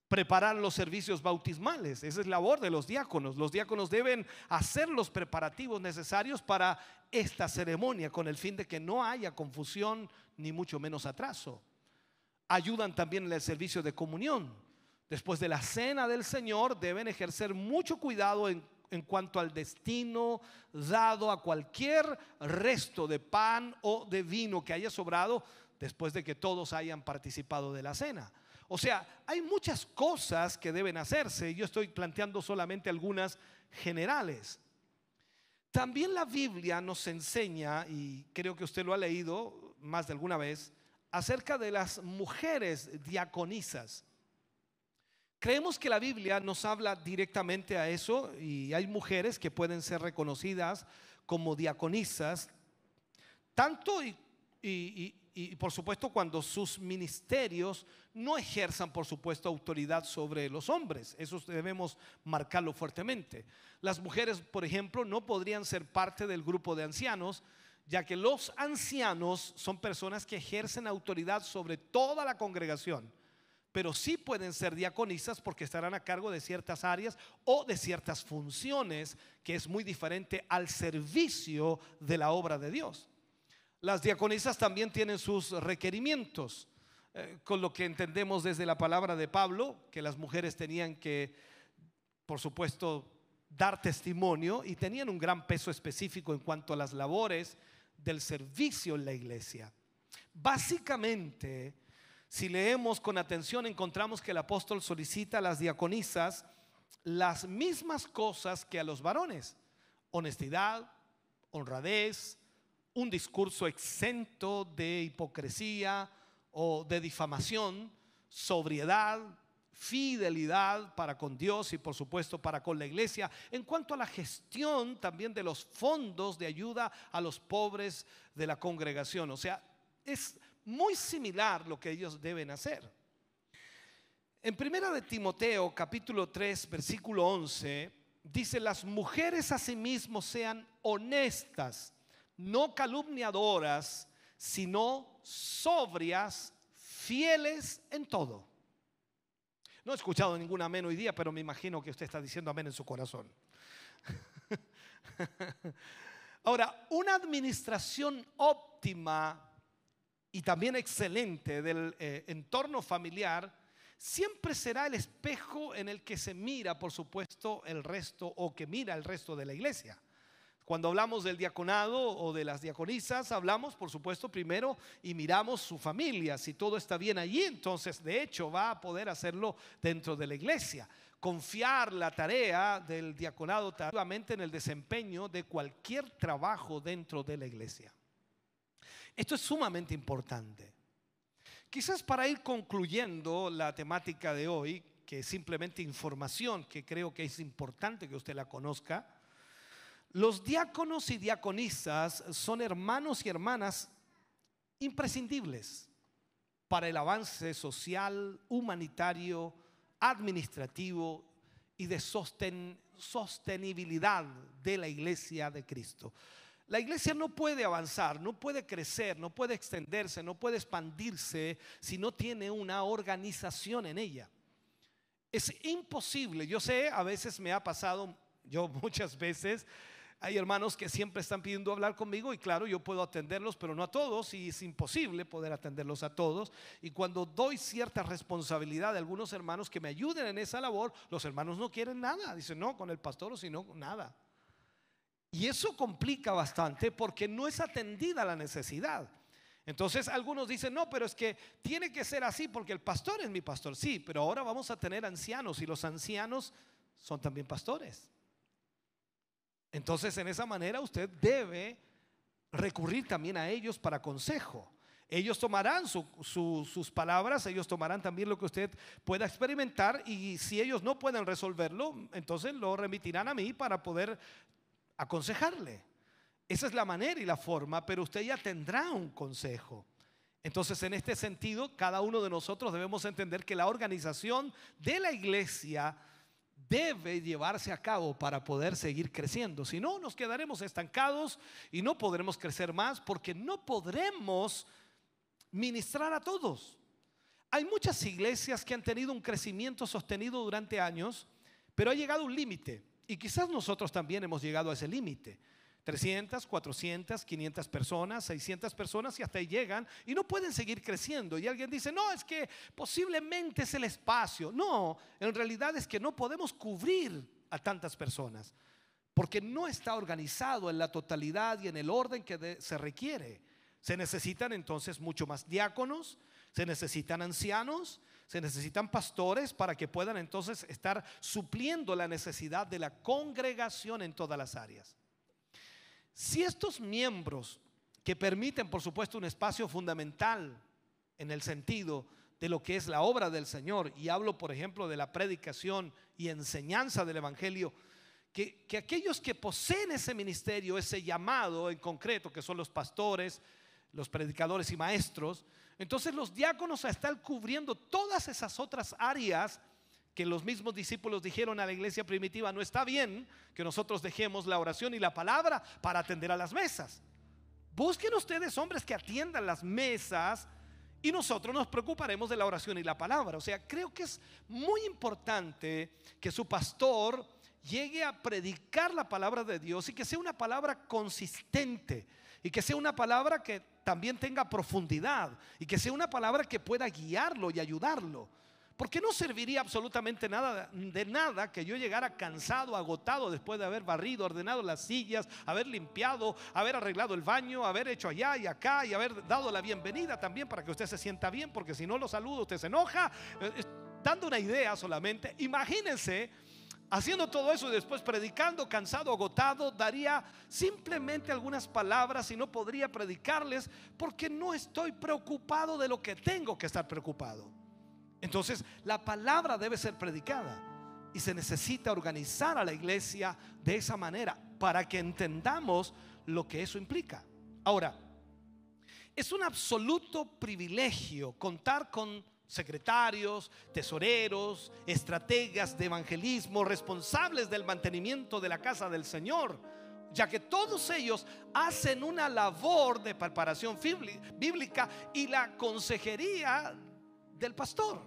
preparar los servicios bautismales. Esa es labor de los diáconos. Los diáconos deben hacer los preparativos necesarios para esta ceremonia con el fin de que no haya confusión ni mucho menos atraso. Ayudan también en el servicio de comunión. Después de la cena del Señor deben ejercer mucho cuidado en, en cuanto al destino dado a cualquier resto de pan o de vino que haya sobrado después de que todos hayan participado de la cena. O sea, hay muchas cosas que deben hacerse. Yo estoy planteando solamente algunas generales. También la Biblia nos enseña, y creo que usted lo ha leído más de alguna vez, acerca de las mujeres diaconisas. Creemos que la Biblia nos habla directamente a eso y hay mujeres que pueden ser reconocidas como diaconisas, tanto y, y, y por supuesto cuando sus ministerios no ejerzan por supuesto autoridad sobre los hombres. Eso debemos marcarlo fuertemente. Las mujeres, por ejemplo, no podrían ser parte del grupo de ancianos, ya que los ancianos son personas que ejercen autoridad sobre toda la congregación, pero sí pueden ser diaconisas porque estarán a cargo de ciertas áreas o de ciertas funciones, que es muy diferente al servicio de la obra de Dios. Las diaconisas también tienen sus requerimientos, eh, con lo que entendemos desde la palabra de Pablo, que las mujeres tenían que, por supuesto, dar testimonio y tenían un gran peso específico en cuanto a las labores del servicio en la iglesia. Básicamente, si leemos con atención, encontramos que el apóstol solicita a las diaconisas las mismas cosas que a los varones. Honestidad, honradez, un discurso exento de hipocresía o de difamación, sobriedad, fidelidad para con Dios y por supuesto para con la iglesia. En cuanto a la gestión también de los fondos de ayuda a los pobres de la congregación. O sea, es muy similar lo que ellos deben hacer. En primera de Timoteo capítulo 3 versículo 11 dice, las mujeres asimismo sean honestas no calumniadoras, sino sobrias, fieles en todo. No he escuchado ningún amén hoy día, pero me imagino que usted está diciendo amén en su corazón. <laughs> Ahora, una administración óptima y también excelente del eh, entorno familiar siempre será el espejo en el que se mira, por supuesto, el resto o que mira el resto de la iglesia. Cuando hablamos del diaconado o de las diaconisas, hablamos, por supuesto, primero y miramos su familia. Si todo está bien allí, entonces de hecho va a poder hacerlo dentro de la iglesia. Confiar la tarea del diaconado en el desempeño de cualquier trabajo dentro de la iglesia. Esto es sumamente importante. Quizás para ir concluyendo la temática de hoy, que es simplemente información, que creo que es importante que usted la conozca, los diáconos y diaconisas son hermanos y hermanas imprescindibles para el avance social, humanitario, administrativo y de sostenibilidad de la iglesia de Cristo. La iglesia no puede avanzar, no puede crecer, no puede extenderse, no puede expandirse si no tiene una organización en ella. Es imposible, yo sé, a veces me ha pasado, yo <laughs> muchas veces hay hermanos que siempre están pidiendo hablar conmigo y claro, yo puedo atenderlos, pero no a todos y es imposible poder atenderlos a todos. Y cuando doy cierta responsabilidad de algunos hermanos que me ayuden en esa labor, los hermanos no quieren nada. Dicen, no, con el pastor o si no, nada. Y eso complica bastante porque no es atendida la necesidad. Entonces algunos dicen, no, pero es que tiene que ser así porque el pastor es mi pastor. Sí, pero ahora vamos a tener ancianos y los ancianos son también pastores. Entonces, en esa manera usted debe recurrir también a ellos para consejo. Ellos tomarán sus palabras, ellos tomarán también lo que usted pueda experimentar y si ellos no pueden resolverlo, entonces lo remitirán a mí para poder aconsejarle. Esa es la manera y la forma, pero usted ya tendrá un consejo. Entonces, en este sentido, cada uno de nosotros debemos entender que la organización de la iglesia debe llevarse a cabo para poder seguir creciendo. Si no, nos quedaremos estancados y no podremos crecer más porque no podremos ministrar a todos. hay muchas iglesias que han tenido un crecimiento sostenido durante años, pero ha llegado un límite. Y quizás nosotros también hemos llegado a ese límite. 300, 400, 500 personas, 600 personas y hasta ahí llegan y no pueden seguir creciendo. Y alguien dice, no, es que posiblemente es el espacio. No, en realidad es que no podemos cubrir a tantas personas porque no está organizado en la totalidad y en el orden que se requiere. Se necesitan entonces mucho más diáconos, se necesitan ancianos, se necesitan pastores para que puedan entonces estar supliendo la necesidad de la congregación en todas las áreas. Si estos miembros que permiten, por supuesto, un espacio fundamental en el sentido de lo que es la obra del Señor, y hablo, por ejemplo, de la predicación y enseñanza del Evangelio, que, que aquellos que poseen ese ministerio, ese llamado en concreto, que son los pastores, los predicadores y maestros, entonces los diáconos están cubriendo todas esas otras áreas que los mismos discípulos dijeron a la iglesia primitiva, no está bien que nosotros dejemos la oración y la palabra para atender a las mesas. Busquen ustedes hombres que atiendan las mesas y nosotros nos preocuparemos de la oración y la palabra. O sea, creo que es muy importante que su pastor llegue a predicar la palabra de Dios y que sea una palabra consistente y que sea una palabra que también tenga profundidad y que sea una palabra que pueda guiarlo y ayudarlo. Porque no serviría absolutamente nada de nada que yo llegara cansado, agotado después de haber barrido, ordenado las sillas, haber limpiado, haber arreglado el baño, haber hecho allá y acá y haber dado la bienvenida también para que usted se sienta bien, porque si no lo saludo usted se enoja. Eh, dando una idea solamente, imagínense haciendo todo eso y después predicando, cansado, agotado, daría simplemente algunas palabras y no podría predicarles porque no estoy preocupado de lo que tengo que estar preocupado. Entonces, la palabra debe ser predicada y se necesita organizar a la iglesia de esa manera para que entendamos lo que eso implica. Ahora, es un absoluto privilegio contar con secretarios, tesoreros, estrategas de evangelismo, responsables del mantenimiento de la casa del Señor, ya que todos ellos hacen una labor de preparación bíblica y la consejería del pastor.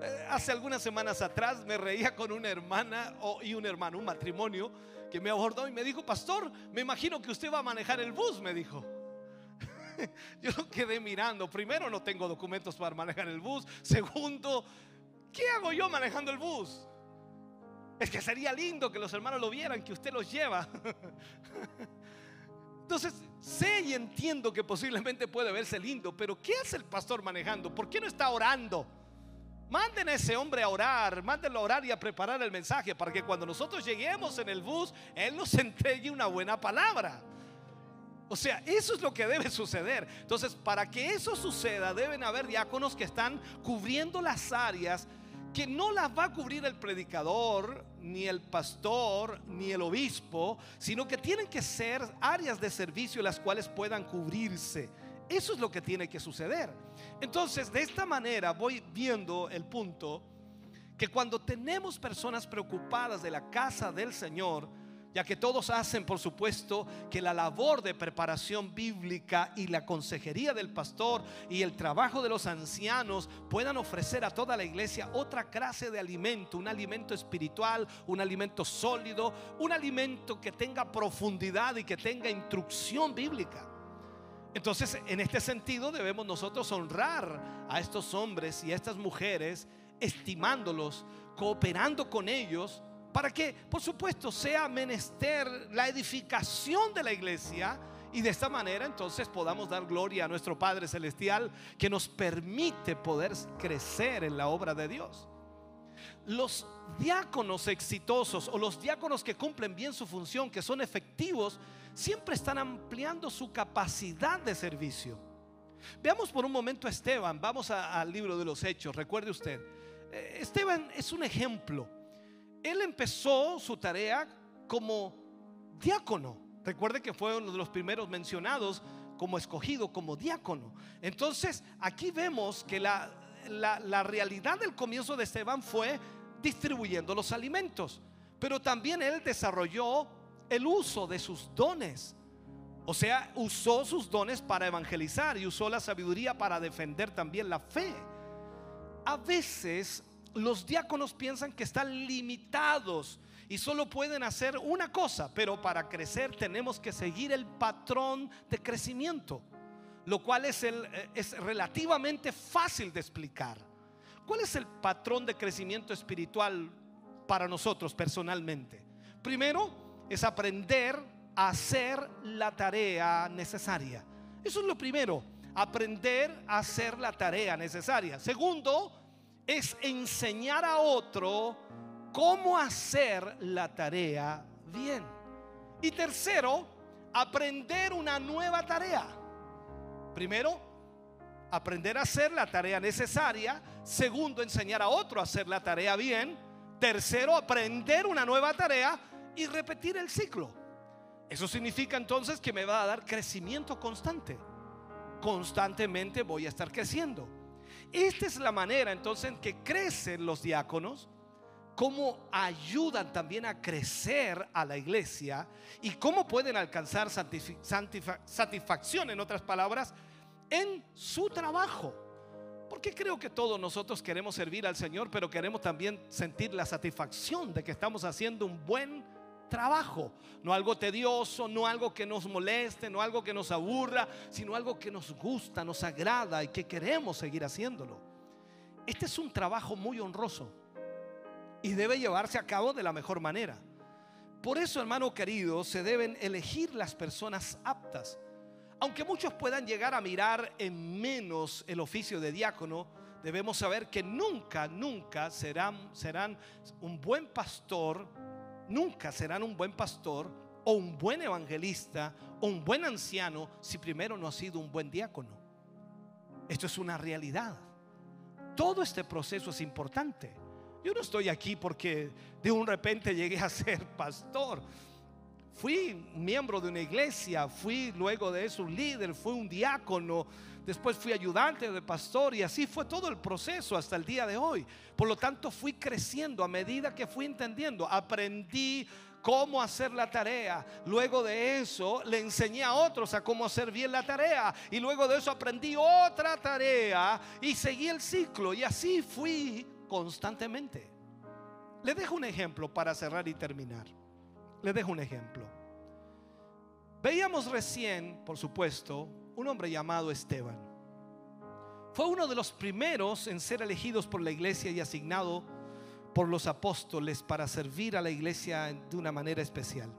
Eh, hace algunas semanas atrás me reía con una hermana y un hermano, un matrimonio, que me abordó y me dijo, pastor, me imagino que usted va a manejar el bus, me dijo. <laughs> Yo quedé mirando. Primero, no tengo documentos para manejar el bus. Segundo, ¿qué hago yo manejando el bus? Es que sería lindo que los hermanos lo vieran, que usted los lleva. <laughs> Entonces, sé y entiendo que posiblemente puede verse lindo, pero ¿qué hace el pastor manejando? ¿Por qué no está orando? Manden a ese hombre a orar, mándenlo a orar y a preparar el mensaje para que cuando nosotros lleguemos en el bus, Él nos <laughs> entregue una buena palabra. O sea, eso es lo que debe suceder. Entonces, para que eso suceda, deben haber diáconos que están cubriendo las áreas que no las va a cubrir el predicador, ni el pastor, ni el obispo, sino que tienen que ser áreas de servicio las cuales puedan cubrirse. Eso es lo que tiene que suceder. Entonces, de esta manera voy viendo el punto que cuando tenemos personas preocupadas de la casa del Señor, ya que todos hacen, por supuesto, que la labor de preparación bíblica y la consejería del pastor y el trabajo de los ancianos puedan ofrecer a toda la iglesia otra clase de alimento, un alimento espiritual, un alimento sólido, un alimento que tenga profundidad y que tenga instrucción bíblica. Entonces, en este sentido debemos nosotros honrar a estos hombres y a estas mujeres, estimándolos, cooperando con ellos, para que, por supuesto, sea menester la edificación de la iglesia y de esta manera entonces podamos dar gloria a nuestro Padre Celestial que nos permite poder crecer en la obra de Dios. Los diáconos exitosos o los diáconos que cumplen bien su función, que son efectivos, siempre están ampliando su capacidad de servicio. Veamos por un momento a Esteban, vamos al libro de los Hechos, recuerde usted. Eh, Esteban es un ejemplo él empezó su tarea como diácono. Recuerde que fue uno de los primeros mencionados como escogido como diácono. Entonces, aquí vemos que la, la, realidad del comienzo de Esteban fue distribuyendo los alimentos, pero también él desarrolló el uso de sus dones. O sea, usó sus dones para evangelizar y usó la sabiduría para defender también la fe. a veces los diáconos piensan que están limitados y solo pueden hacer una cosa, pero para crecer tenemos que seguir el patrón de crecimiento, lo cual es, el, es relativamente fácil de explicar. ¿Cuál es el patrón de crecimiento espiritual para nosotros personalmente? Primero es aprender a hacer la tarea necesaria. Eso es lo primero, aprender a hacer la tarea necesaria. Segundo, es enseñar a otro cómo hacer la tarea bien. Y tercero, aprender una nueva tarea. Primero, aprender a hacer la tarea necesaria. Segundo, enseñar a otro a hacer la tarea bien. Tercero, aprender una nueva tarea y repetir el ciclo. Eso significa entonces que me va a dar crecimiento constante. Constantemente voy a estar creciendo. Esta es la manera entonces en que crecen los diáconos, cómo ayudan también a crecer a la iglesia y cómo pueden alcanzar satisfacción, en otras palabras, en su trabajo. Porque creo que todos nosotros queremos servir al Señor, pero queremos también sentir la satisfacción de que estamos haciendo un buen trabajo, no algo tedioso, no algo que nos moleste, no algo que nos aburra, sino algo que nos gusta, nos agrada y que queremos seguir haciéndolo. Este es un trabajo muy honroso y debe llevarse a cabo de la mejor manera. Por eso, hermano querido, se deben elegir las personas aptas. Aunque muchos puedan llegar a mirar en menos el oficio de diácono, debemos saber que nunca, nunca serán, serán un buen pastor nunca serán un buen pastor o un buen evangelista o un buen anciano si primero no ha sido un buen diácono. Esto es una realidad. Todo este proceso es importante. Yo no estoy aquí porque de un repente llegué a ser <laughs> pastor. Fui miembro de una iglesia, fui luego de eso un líder, fui un diácono, después fui ayudante de pastor y así fue todo el proceso hasta el día de hoy. Por lo tanto, fui creciendo a medida que fui entendiendo, aprendí cómo hacer la tarea. Luego de eso le enseñé a otros a cómo hacer bien la tarea. Y luego de eso aprendí otra tarea y seguí el ciclo. Y así fui constantemente. Le dejo un ejemplo para cerrar y terminar. Le dejo un ejemplo. Recién, por supuesto, un hombre llamado Esteban. Fue uno de los primeros en ser elegidos por la iglesia y asignado por los apóstoles para servir a la iglesia de una manera especial.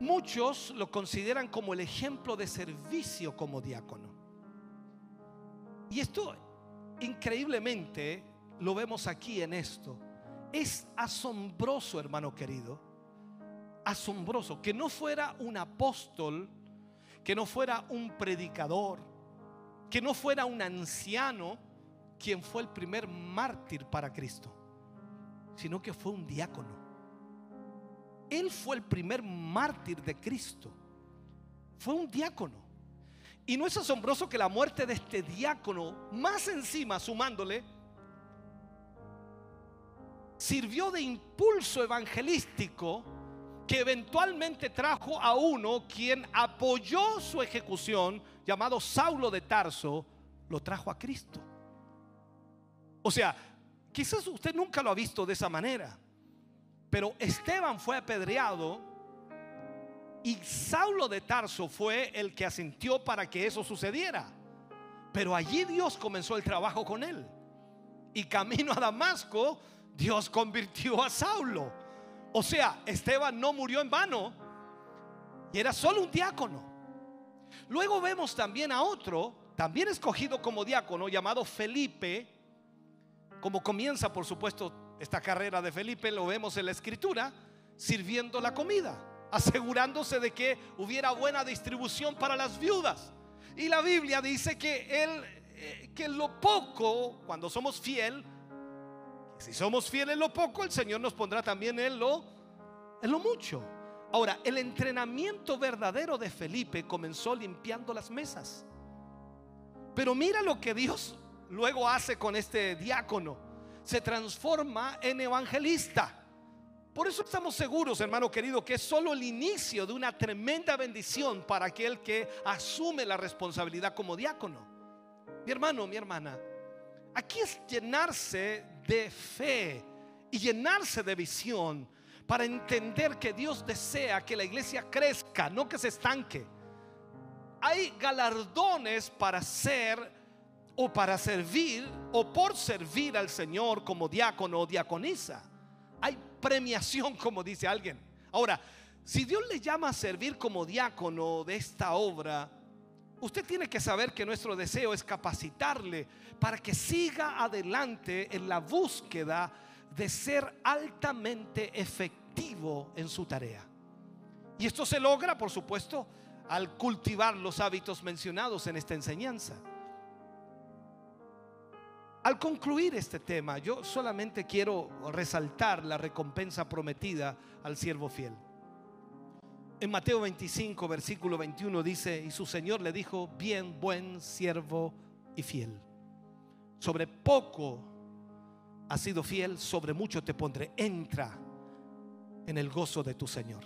Muchos lo consideran como el ejemplo de servicio como diácono. Y esto increíblemente lo vemos aquí en esto. Es asombroso, hermano querido, asombroso que no fuera un apóstol que no fuera un predicador, que no fuera un anciano quien fue el primer mártir para Cristo, sino que fue un diácono. Él fue el primer mártir de Cristo. Fue un diácono. Y no es asombroso que la muerte de este diácono, más encima sumándole, sirvió de impulso evangelístico que eventualmente trajo a uno quien apoyó su ejecución, llamado Saulo de Tarso, lo trajo a Cristo. O sea, quizás usted nunca lo ha visto de esa manera, pero Esteban fue apedreado y Saulo de Tarso fue el que asintió para que eso sucediera. Pero allí Dios comenzó el trabajo con él. Y camino a Damasco, Dios convirtió a Saulo. O sea, Esteban no murió en vano y era solo un diácono. Luego vemos también a otro, también escogido como diácono, llamado Felipe. Como comienza, por supuesto, esta carrera de Felipe, lo vemos en la escritura, sirviendo la comida, asegurándose de que hubiera buena distribución para las viudas. Y la Biblia dice que él, eh, que lo poco, cuando somos fiel, si somos fieles en lo poco, el Señor nos pondrá también en lo, en lo mucho. Ahora, el entrenamiento verdadero de Felipe comenzó limpiando las mesas. Pero mira lo que Dios luego hace con este diácono. Se transforma en evangelista. Por eso estamos seguros, hermano querido, que es solo el inicio de una tremenda bendición para aquel que asume la responsabilidad como diácono. Mi hermano, mi hermana, Aquí es llenarse de fe y llenarse de visión para entender que Dios desea que la iglesia crezca, no que se estanque. Hay galardones para ser o para servir o por servir al Señor como diácono o diaconisa. Hay premiación, <laughs> como dice alguien. Ahora, si Dios le llama a servir como diácono de esta obra, usted tiene que saber que nuestro deseo es capacitarle para que siga adelante en la búsqueda de ser altamente efectivo en su tarea. Y esto se logra, por supuesto, al cultivar los hábitos mencionados en esta enseñanza. Al concluir este tema, yo solamente quiero resaltar la recompensa prometida al siervo fiel. En Mateo 25, versículo 21 dice, y su Señor le dijo, bien, buen siervo y fiel. Sobre poco has sido fiel, sobre mucho te pondré. Entra en el gozo de tu Señor.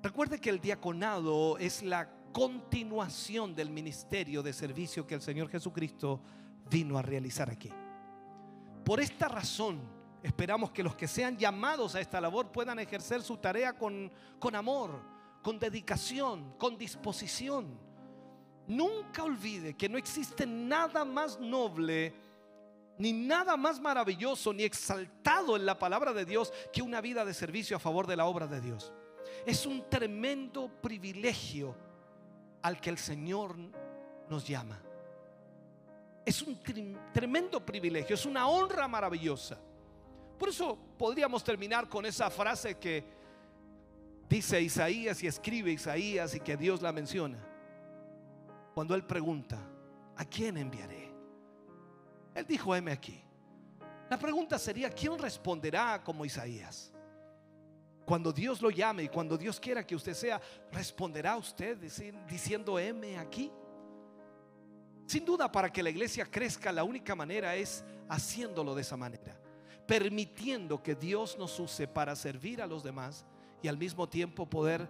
Recuerde que el diaconado es la continuación del ministerio de servicio que el Señor Jesucristo vino a realizar aquí. Por esta razón, esperamos que los que sean llamados a esta labor puedan ejercer su tarea con, con amor, con dedicación, con disposición. Nunca olvide que no existe nada más noble, ni nada más maravilloso, ni exaltado en la palabra de Dios que una vida de servicio a favor de la obra de Dios. Es un tremendo privilegio al que el Señor nos llama. Es un tremendo privilegio, es una honra maravillosa. Por eso podríamos terminar con esa frase que dice Isaías y escribe Isaías y que Dios la menciona. Cuando él pregunta, ¿a quién enviaré? Él dijo, heme aquí. La pregunta sería, ¿quién responderá como Isaías? Cuando Dios lo llame y cuando Dios quiera que usted sea, ¿responderá usted diciendo, heme aquí? Sin duda, para que la iglesia crezca, la única manera es haciéndolo de esa manera, permitiendo que Dios nos use para servir a los demás y al mismo tiempo poder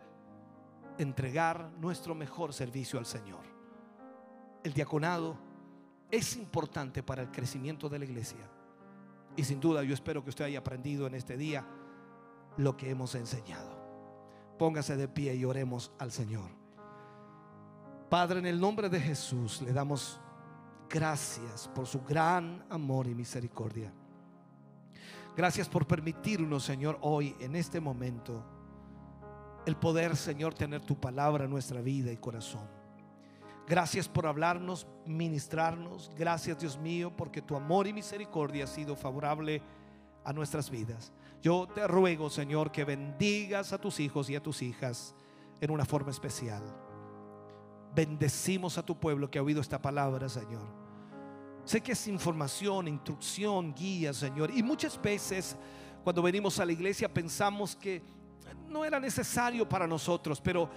entregar nuestro mejor servicio al Señor. El diaconado es importante para el crecimiento de la iglesia. Y sin duda yo espero que usted haya aprendido en este día lo que hemos enseñado. Póngase de pie y oremos al Señor. Padre, en el nombre de Jesús le damos gracias por su gran amor y misericordia. Gracias por permitirnos, Señor, hoy, en este momento, el poder, Señor, tener tu palabra en nuestra vida y corazón. Gracias por hablarnos, ministrarnos. Gracias, Dios mío, porque tu amor y misericordia ha sido favorable a nuestras vidas. Yo te ruego, Señor, que bendigas a tus hijos y a tus hijas en una forma especial. Bendecimos a tu pueblo que ha oído esta palabra, Señor. Sé que es información, instrucción, guía, Señor. Y muchas veces cuando venimos a la iglesia pensamos que no era necesario para nosotros, pero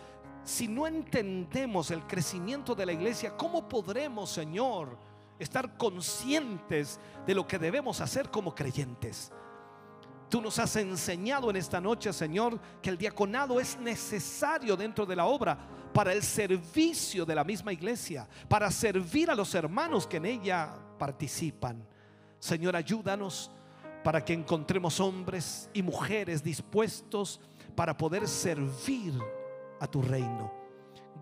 si no entendemos el crecimiento de la iglesia, ¿cómo podremos, Señor, estar conscientes de lo que debemos hacer como creyentes? Tú nos has enseñado en esta noche, Señor, que el diaconado es necesario dentro de la obra para el servicio de la misma iglesia, para servir a los hermanos que en ella participan. Señor, ayúdanos para que encontremos hombres y mujeres dispuestos para poder servir a tu reino.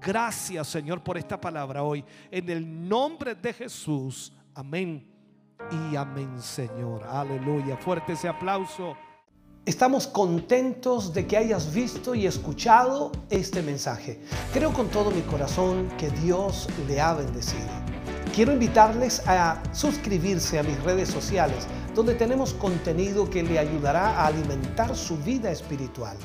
Gracias, Señor, por esta palabra hoy. En el nombre de Jesús. Amén. Y amén, Señor. Aleluya. Fuerte ese aplauso. Estamos contentos de que hayas visto y escuchado este mensaje. Creo con todo mi corazón que Dios le ha bendecido. Quiero invitarles a suscribirse a mis redes sociales, donde tenemos contenido que le ayudará a alimentar su vida espiritual.